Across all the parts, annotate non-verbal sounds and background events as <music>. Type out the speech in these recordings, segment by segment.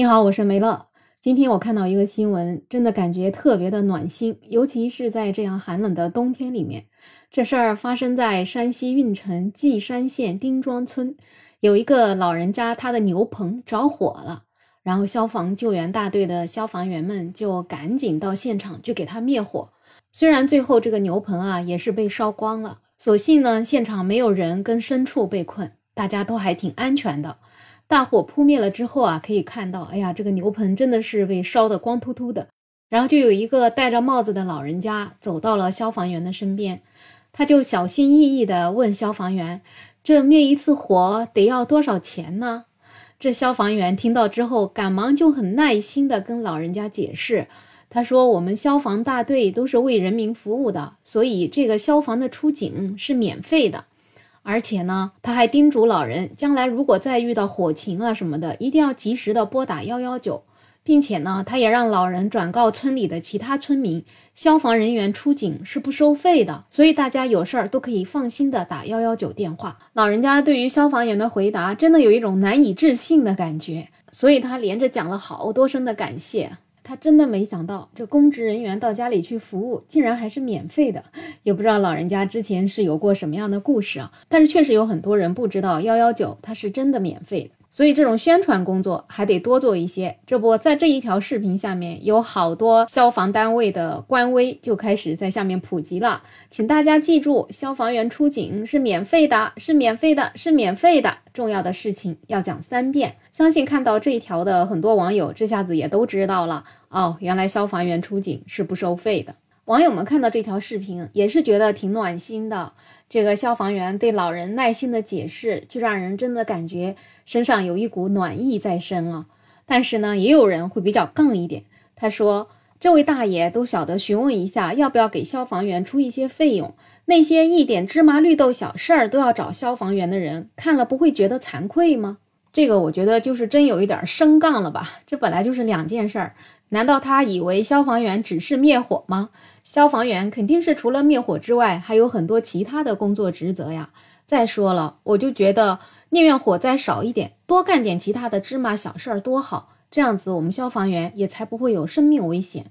你好，我是梅乐。今天我看到一个新闻，真的感觉特别的暖心，尤其是在这样寒冷的冬天里面。这事儿发生在山西运城稷山县丁庄村，有一个老人家，他的牛棚着火了，然后消防救援大队的消防员们就赶紧到现场去给他灭火。虽然最后这个牛棚啊也是被烧光了，所幸呢现场没有人跟牲畜被困，大家都还挺安全的。大火扑灭了之后啊，可以看到，哎呀，这个牛棚真的是被烧得光秃秃的。然后就有一个戴着帽子的老人家走到了消防员的身边，他就小心翼翼地问消防员：“这灭一次火得要多少钱呢？”这消防员听到之后，赶忙就很耐心地跟老人家解释，他说：“我们消防大队都是为人民服务的，所以这个消防的出警是免费的。”而且呢，他还叮嘱老人，将来如果再遇到火情啊什么的，一定要及时的拨打幺幺九，并且呢，他也让老人转告村里的其他村民，消防人员出警是不收费的，所以大家有事儿都可以放心的打幺幺九电话。老人家对于消防员的回答，真的有一种难以置信的感觉，所以他连着讲了好多声的感谢。他真的没想到，这公职人员到家里去服务，竟然还是免费的。也不知道老人家之前是有过什么样的故事啊。但是确实有很多人不知道幺幺九它是真的免费的。所以这种宣传工作还得多做一些。这不在这一条视频下面有好多消防单位的官微就开始在下面普及了，请大家记住，消防员出警是免费的，是免费的，是免费的。重要的事情要讲三遍。相信看到这一条的很多网友这下子也都知道了哦，原来消防员出警是不收费的。网友们看到这条视频也是觉得挺暖心的。这个消防员对老人耐心的解释，就让人真的感觉身上有一股暖意在身啊。但是呢，也有人会比较杠一点，他说：“这位大爷都晓得询问一下，要不要给消防员出一些费用？那些一点芝麻绿豆小事儿都要找消防员的人，看了不会觉得惭愧吗？”这个我觉得就是真有一点升杠了吧？这本来就是两件事儿。难道他以为消防员只是灭火吗？消防员肯定是除了灭火之外，还有很多其他的工作职责呀。再说了，我就觉得宁愿火灾少一点，多干点其他的芝麻小事儿多好，这样子我们消防员也才不会有生命危险。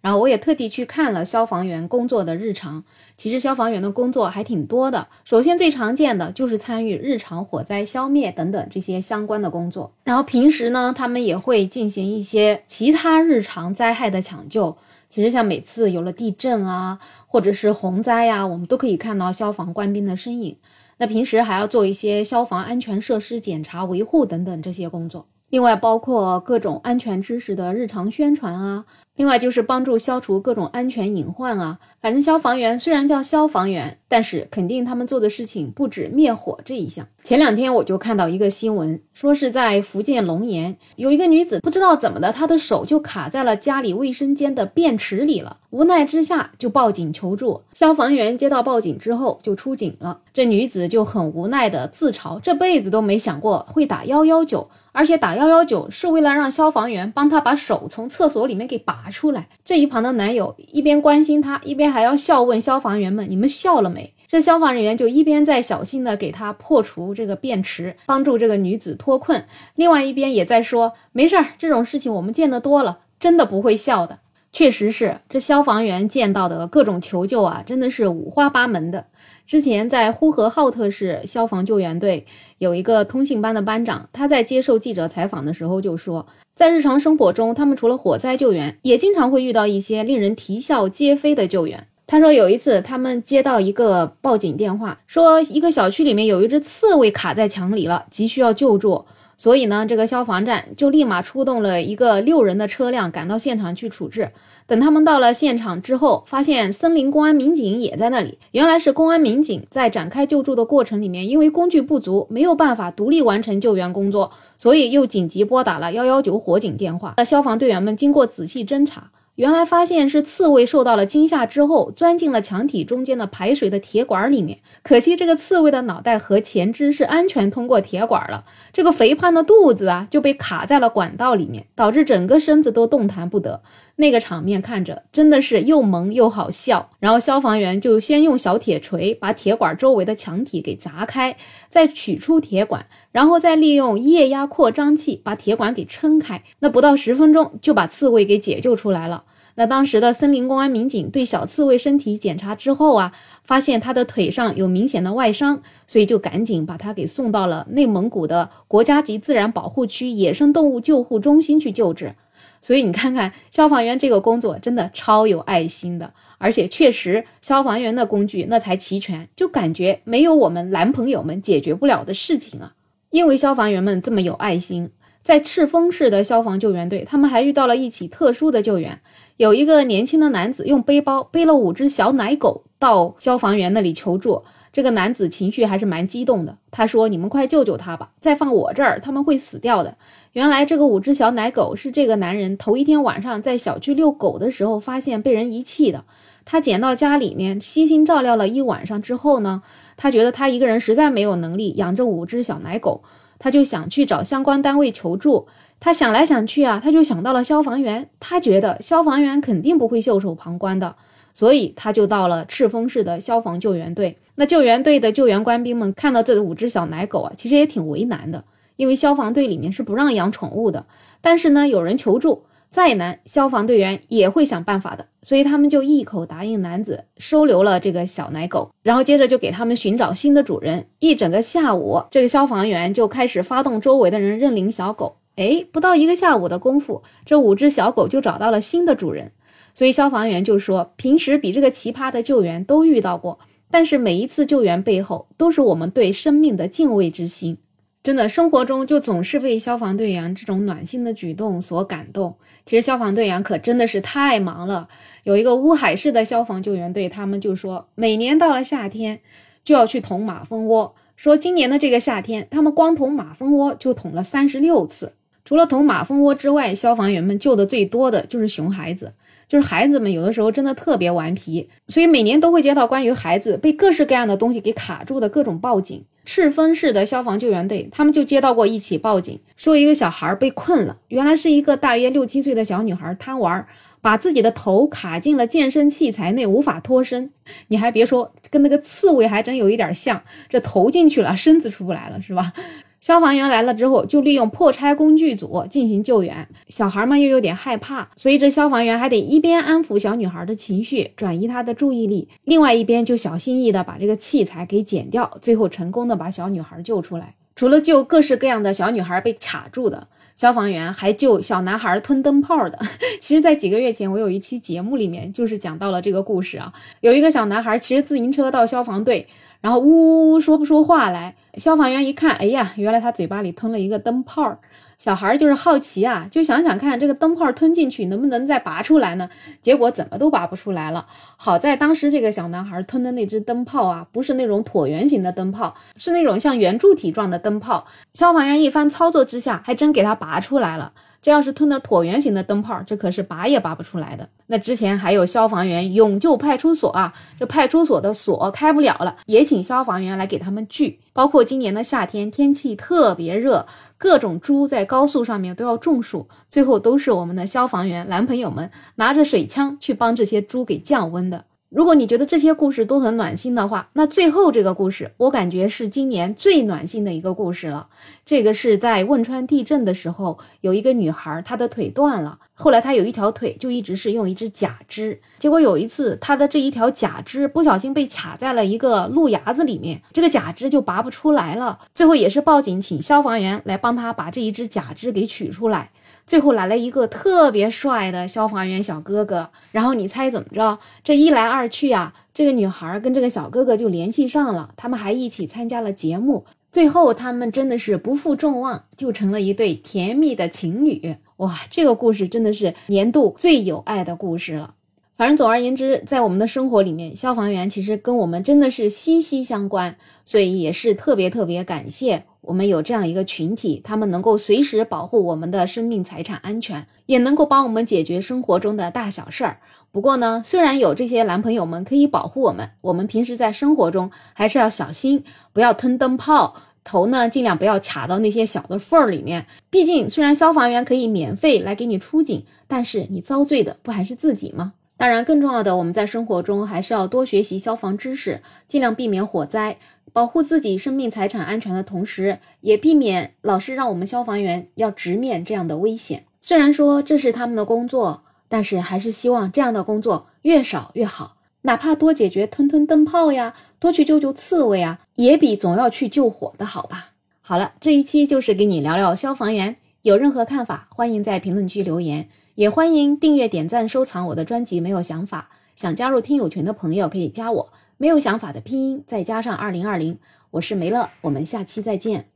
然后我也特地去看了消防员工作的日常，其实消防员的工作还挺多的。首先最常见的就是参与日常火灾消灭等等这些相关的工作，然后平时呢，他们也会进行一些其他日常灾害的抢救。其实像每次有了地震啊，或者是洪灾呀，我们都可以看到消防官兵的身影。那平时还要做一些消防安全设施检查、维护等等这些工作。另外，包括各种安全知识的日常宣传啊，另外就是帮助消除各种安全隐患啊。反正消防员虽然叫消防员，但是肯定他们做的事情不止灭火这一项。前两天我就看到一个新闻，说是在福建龙岩有一个女子不知道怎么的，她的手就卡在了家里卫生间的便池里了，无奈之下就报警求助。消防员接到报警之后就出警了，这女子就很无奈的自嘲，这辈子都没想过会打幺幺九。而且打幺幺九是为了让消防员帮他把手从厕所里面给拔出来。这一旁的男友一边关心她，一边还要笑问消防员们：“你们笑了没？”这消防人员就一边在小心的给他破除这个便池，帮助这个女子脱困，另外一边也在说：“没事儿，这种事情我们见得多了，真的不会笑的。”确实是，这消防员见到的各种求救啊，真的是五花八门的。之前在呼和浩特市消防救援队有一个通信班的班长，他在接受记者采访的时候就说，在日常生活中，他们除了火灾救援，也经常会遇到一些令人啼笑皆非的救援。他说，有一次他们接到一个报警电话，说一个小区里面有一只刺猬卡在墙里了，急需要救助。所以呢，这个消防站就立马出动了一个六人的车辆赶到现场去处置。等他们到了现场之后，发现森林公安民警也在那里。原来是公安民警在展开救助的过程里面，因为工具不足，没有办法独立完成救援工作，所以又紧急拨打了幺幺九火警电话。那消防队员们经过仔细侦查。原来发现是刺猬受到了惊吓之后，钻进了墙体中间的排水的铁管里面。可惜这个刺猬的脑袋和前肢是安全通过铁管了，这个肥胖的肚子啊就被卡在了管道里面，导致整个身子都动弹不得。那个场面看着真的是又萌又好笑。然后消防员就先用小铁锤把铁管周围的墙体给砸开，再取出铁管，然后再利用液压扩张器把铁管给撑开，那不到十分钟就把刺猬给解救出来了。那当时的森林公安民警对小刺猬身体检查之后啊，发现它的腿上有明显的外伤，所以就赶紧把它给送到了内蒙古的国家级自然保护区野生动物救护中心去救治。所以你看看消防员这个工作真的超有爱心的，而且确实消防员的工具那才齐全，就感觉没有我们男朋友们解决不了的事情啊！因为消防员们这么有爱心。在赤峰市的消防救援队，他们还遇到了一起特殊的救援。有一个年轻的男子用背包背了五只小奶狗到消防员那里求助。这个男子情绪还是蛮激动的，他说：“你们快救救他吧，再放我这儿，他们会死掉的。”原来这个五只小奶狗是这个男人头一天晚上在小区遛狗的时候发现被人遗弃的。他捡到家里面，悉心照料了一晚上之后呢，他觉得他一个人实在没有能力养这五只小奶狗。他就想去找相关单位求助，他想来想去啊，他就想到了消防员，他觉得消防员肯定不会袖手旁观的，所以他就到了赤峰市的消防救援队。那救援队的救援官兵们看到这五只小奶狗啊，其实也挺为难的，因为消防队里面是不让养宠物的，但是呢，有人求助。再难，消防队员也会想办法的，所以他们就一口答应男子收留了这个小奶狗，然后接着就给他们寻找新的主人。一整个下午，这个消防员就开始发动周围的人认领小狗。哎，不到一个下午的功夫，这五只小狗就找到了新的主人。所以消防员就说，平时比这个奇葩的救援都遇到过，但是每一次救援背后都是我们对生命的敬畏之心。真的，生活中就总是被消防队员这种暖心的举动所感动。其实消防队员可真的是太忙了。有一个乌海市的消防救援队，他们就说，每年到了夏天就要去捅马蜂窝。说今年的这个夏天，他们光捅马蜂窝就捅了三十六次。除了捅马蜂窝之外，消防员们救的最多的就是熊孩子。就是孩子们有的时候真的特别顽皮，所以每年都会接到关于孩子被各式各样的东西给卡住的各种报警。赤峰市的消防救援队，他们就接到过一起报警，说一个小孩被困了。原来是一个大约六七岁的小女孩贪玩，把自己的头卡进了健身器材内，无法脱身。你还别说，跟那个刺猬还真有一点像，这头进去了，身子出不来了，是吧？消防员来了之后，就利用破拆工具组进行救援。小孩们又有点害怕，所以这消防员还得一边安抚小女孩的情绪，转移她的注意力，另外一边就小心翼翼的把这个器材给剪掉，最后成功的把小女孩救出来。除了救各式各样的小女孩被卡住的，消防员还救小男孩吞灯泡的。其实，在几个月前，我有一期节目里面就是讲到了这个故事啊。有一个小男孩骑着 <laughs> 自行车到消防队。然后呜呜呜说不出话来，消防员一看，哎呀，原来他嘴巴里吞了一个灯泡。小孩就是好奇啊，就想想看这个灯泡吞进去能不能再拔出来呢？结果怎么都拔不出来了。好在当时这个小男孩吞的那只灯泡啊，不是那种椭圆形的灯泡，是那种像圆柱体状的灯泡。消防员一番操作之下，还真给他拔出来了。这要是吞的椭圆形的灯泡，这可是拔也拔不出来的。那之前还有消防员勇救派出所啊，这派出所的锁开不了了，也请消防员来给他们锯。包括今年的夏天，天气特别热，各种猪在高速上面都要中暑，最后都是我们的消防员男朋友们拿着水枪去帮这些猪给降温的。如果你觉得这些故事都很暖心的话，那最后这个故事，我感觉是今年最暖心的一个故事了。这个是在汶川地震的时候，有一个女孩，她的腿断了，后来她有一条腿就一直是用一只假肢，结果有一次她的这一条假肢不小心被卡在了一个路牙子里面，这个假肢就拔不出来了，最后也是报警请消防员来帮她把这一只假肢给取出来。最后来了一个特别帅的消防员小哥哥，然后你猜怎么着？这一来二去啊，这个女孩跟这个小哥哥就联系上了，他们还一起参加了节目。最后他们真的是不负众望，就成了一对甜蜜的情侣。哇，这个故事真的是年度最有爱的故事了。反正总而言之，在我们的生活里面，消防员其实跟我们真的是息息相关，所以也是特别特别感谢。我们有这样一个群体，他们能够随时保护我们的生命财产安全，也能够帮我们解决生活中的大小事儿。不过呢，虽然有这些男朋友们可以保护我们，我们平时在生活中还是要小心，不要吞灯泡，头呢尽量不要卡到那些小的缝儿里面。毕竟，虽然消防员可以免费来给你出警，但是你遭罪的不还是自己吗？当然，更重要的，我们在生活中还是要多学习消防知识，尽量避免火灾。保护自己生命财产安全的同时，也避免老是让我们消防员要直面这样的危险。虽然说这是他们的工作，但是还是希望这样的工作越少越好。哪怕多解决吞吞灯泡呀，多去救救刺猬啊，也比总要去救火的好吧。好了，这一期就是给你聊聊消防员，有任何看法，欢迎在评论区留言，也欢迎订阅、点赞、收藏我的专辑。没有想法，想加入听友群的朋友可以加我。没有想法的拼音再加上二零二零，我是梅乐，我们下期再见。